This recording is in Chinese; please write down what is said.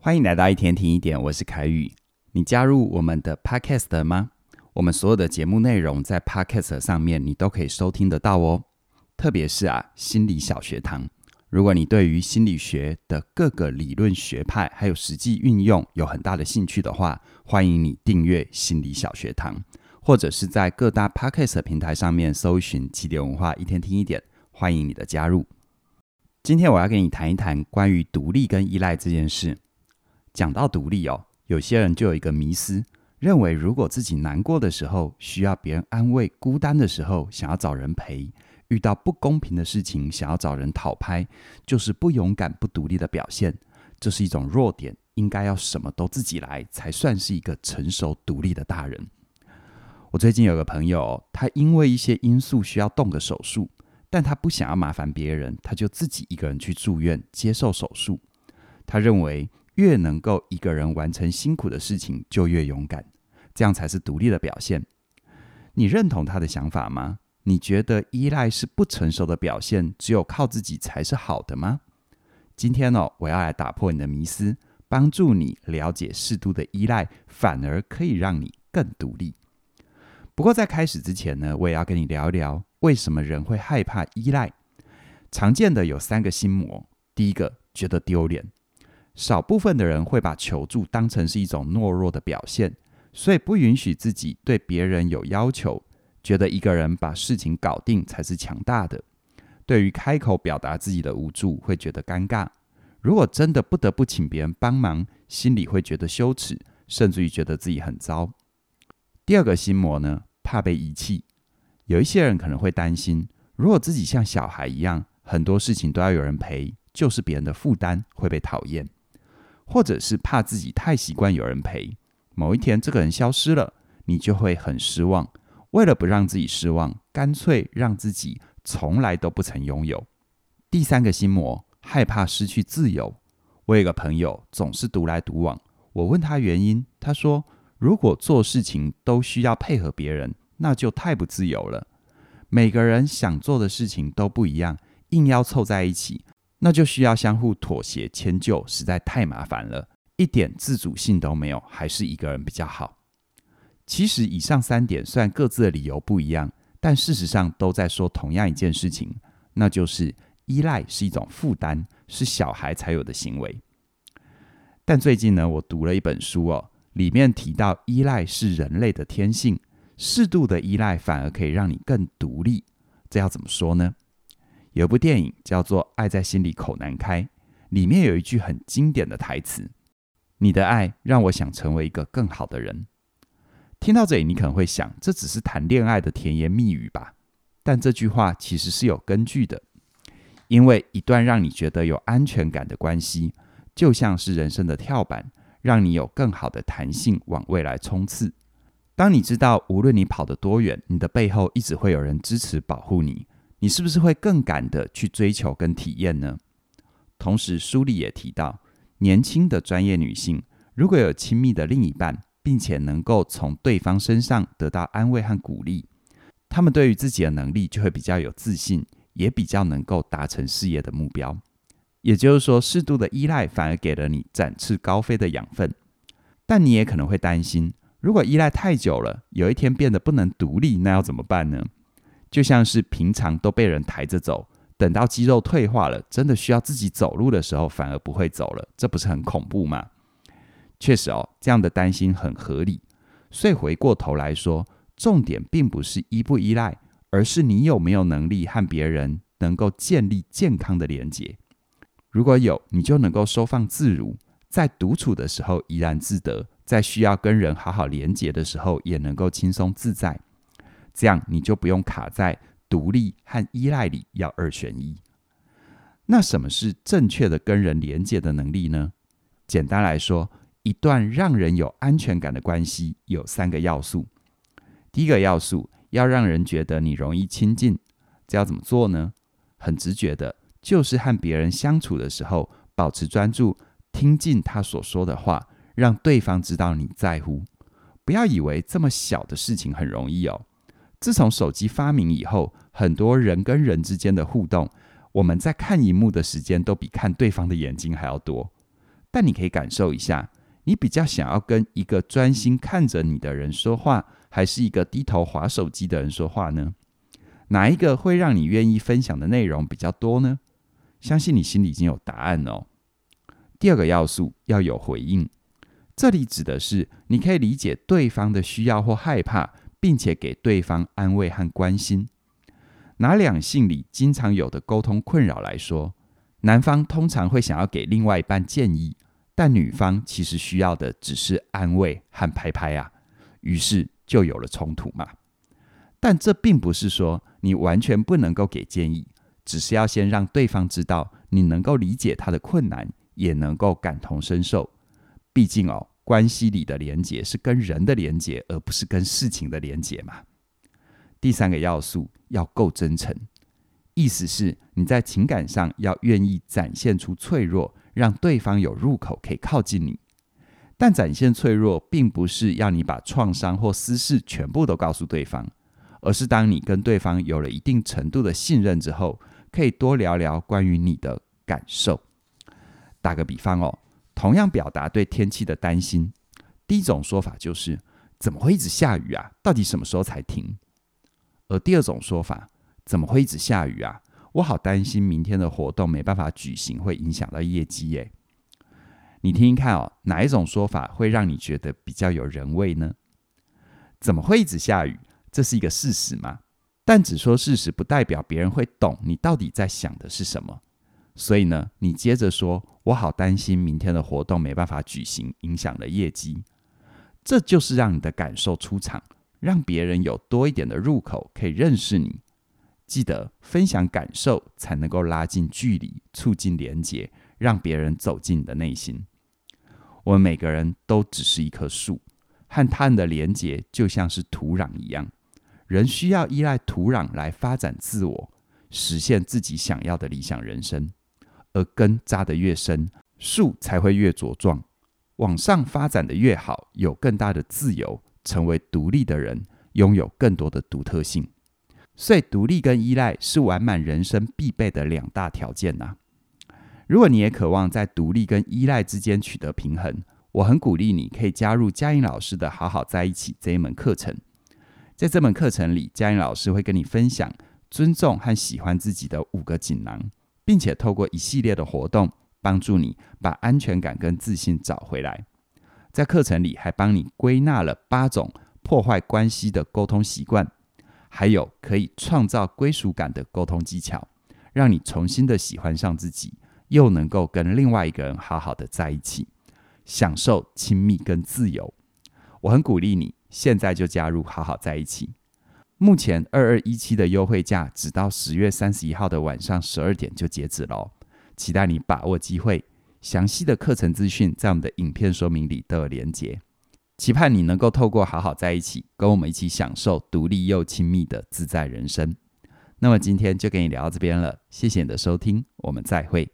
欢迎来到一天听一点，我是凯宇。你加入我们的 Podcast 吗？我们所有的节目内容在 Podcast 上面你都可以收听得到哦。特别是啊，心理小学堂。如果你对于心理学的各个理论学派还有实际运用有很大的兴趣的话，欢迎你订阅心理小学堂，或者是在各大 Podcast 平台上面搜寻起点文化一天听一点。欢迎你的加入。今天我要跟你谈一谈关于独立跟依赖这件事。讲到独立哦，有些人就有一个迷思，认为如果自己难过的时候需要别人安慰，孤单的时候想要找人陪，遇到不公平的事情想要找人讨拍，就是不勇敢、不独立的表现。这是一种弱点，应该要什么都自己来，才算是一个成熟独立的大人。我最近有个朋友，他因为一些因素需要动个手术，但他不想要麻烦别人，他就自己一个人去住院接受手术。他认为，越能够一个人完成辛苦的事情，就越勇敢，这样才是独立的表现。你认同他的想法吗？你觉得依赖是不成熟的表现，只有靠自己才是好的吗？今天呢、我要来打破你的迷思，帮助你了解适度的依赖反而可以让你更独立。不过在开始之前呢，我也要跟你聊一聊为什么人会害怕依赖。常见的有三个心魔，第一个觉得丢脸。少部分的人会把求助当成是一种懦弱的表现，所以不允许自己对别人有要求，觉得一个人把事情搞定才是强大的。对于开口表达自己的无助，会觉得尴尬。如果真的不得不请别人帮忙，心里会觉得羞耻，甚至于觉得自己很糟。第二个心魔呢，怕被遗弃。有一些人可能会担心，如果自己像小孩一样，很多事情都要有人陪，就是别人的负担，会被讨厌。或者是怕自己太习惯有人陪，某一天这个人消失了，你就会很失望。为了不让自己失望，干脆让自己从来都不曾拥有。第三个心魔，害怕失去自由。我有个朋友总是独来独往，我问他原因，他说：如果做事情都需要配合别人，那就太不自由了。每个人想做的事情都不一样，硬要凑在一起。那就需要相互妥协迁就，实在太麻烦了，一点自主性都没有，还是一个人比较好。其实以上三点虽然各自的理由不一样，但事实上都在说同样一件事情，那就是依赖是一种负担，是小孩才有的行为。但最近呢，我读了一本书哦，里面提到依赖是人类的天性，适度的依赖反而可以让你更独立。这要怎么说呢？有部电影叫做《爱在心里口难开》，里面有一句很经典的台词：“你的爱让我想成为一个更好的人。”听到这里，你可能会想，这只是谈恋爱的甜言蜜语吧？但这句话其实是有根据的，因为一段让你觉得有安全感的关系，就像是人生的跳板，让你有更好的弹性往未来冲刺。当你知道无论你跑得多远，你的背后一直会有人支持保护你。你是不是会更敢的去追求跟体验呢？同时，书里也提到，年轻的专业女性如果有亲密的另一半，并且能够从对方身上得到安慰和鼓励，她们对于自己的能力就会比较有自信，也比较能够达成事业的目标。也就是说，适度的依赖反而给了你展翅高飞的养分。但你也可能会担心，如果依赖太久了，有一天变得不能独立，那要怎么办呢？就像是平常都被人抬着走，等到肌肉退化了，真的需要自己走路的时候，反而不会走了，这不是很恐怖吗？确实哦，这样的担心很合理。所以回过头来说，重点并不是依不依赖，而是你有没有能力和别人能够建立健康的连结。如果有，你就能够收放自如，在独处的时候怡然自得，在需要跟人好好连结的时候，也能够轻松自在。这样你就不用卡在独立和依赖里，要二选一。那什么是正确的跟人连接的能力呢？简单来说，一段让人有安全感的关系有三个要素。第一个要素要让人觉得你容易亲近，这要怎么做呢？很直觉的，就是和别人相处的时候，保持专注，听进他所说的话，让对方知道你在乎。不要以为这么小的事情很容易哦。自从手机发明以后，很多人跟人之间的互动，我们在看荧幕的时间都比看对方的眼睛还要多。但你可以感受一下，你比较想要跟一个专心看着你的人说话，还是一个低头划手机的人说话呢？哪一个会让你愿意分享的内容比较多呢？相信你心里已经有答案哦。第二个要素要有回应，这里指的是你可以理解对方的需要或害怕，并且给对方安慰和关心。拿两性里经常有的沟通困扰来说，男方通常会想要给另外一半建议，但女方其实需要的只是安慰和拍拍啊，于是就有了冲突嘛。但这并不是说你完全不能够给建议，只是要先让对方知道你能够理解他的困难，也能够感同身受。毕竟哦，关系里的连接是跟人的连接，而不是跟事情的连接嘛。第三个要素要够真诚，意思是你在情感上要愿意展现出脆弱，让对方有入口可以靠近你。但展现脆弱，并不是要你把创伤或私事全部都告诉对方。而是当你跟对方有了一定程度的信任之后，可以多聊聊关于你的感受。打个比方哦，同样表达对天气的担心，第一种说法就是“怎么会一直下雨啊？到底什么时候才停？”而第二种说法“怎么会一直下雨啊？我好担心明天的活动没办法举行，会影响到业绩耶。”你听听看哦，哪一种说法会让你觉得比较有人味呢？怎么会一直下雨？这是一个事实吗？但只说事实不代表别人会懂你到底在想的是什么。所以呢，你接着说：“我好担心明天的活动没办法举行，影响了业绩。”这就是让你的感受出场，让别人有多一点的入口可以认识你。记得分享感受，才能够拉近距离，促进连结，让别人走进你的内心。我们每个人都只是一棵树，和他人的连结就像是土壤一样。人需要依赖土壤来发展自我，实现自己想要的理想人生。而根扎得越深，树才会越茁壮，往上发展的越好，有更大的自由，成为独立的人，拥有更多的独特性。所以，独立跟依赖是完满人生必备的两大条件呐。如果你也渴望在独立跟依赖之间取得平衡，我很鼓励你可以加入嘉颖老师的好好在一起这一门课程。在这门课程里，嘉颖老师会跟你分享尊重和喜欢自己的五个锦囊，并且透过一系列的活动，帮助你把安全感跟自信找回来。在课程里，还帮你归纳了八种破坏关系的沟通习惯，还有可以创造归属感的沟通技巧，让你重新的喜欢上自己，又能够跟另外一个人好好的在一起，享受亲密跟自由。我很鼓励你。现在就加入，好好在一起。目前二二一七的优惠价，只到十月三十一号的晚上十二点就截止喽。期待你把握机会。详细的课程资讯在我们的影片说明里都有连结。期盼你能够透过好好在一起，跟我们一起享受独立又亲密的自在人生。那么今天就跟你聊到这边了，谢谢你的收听，我们再会。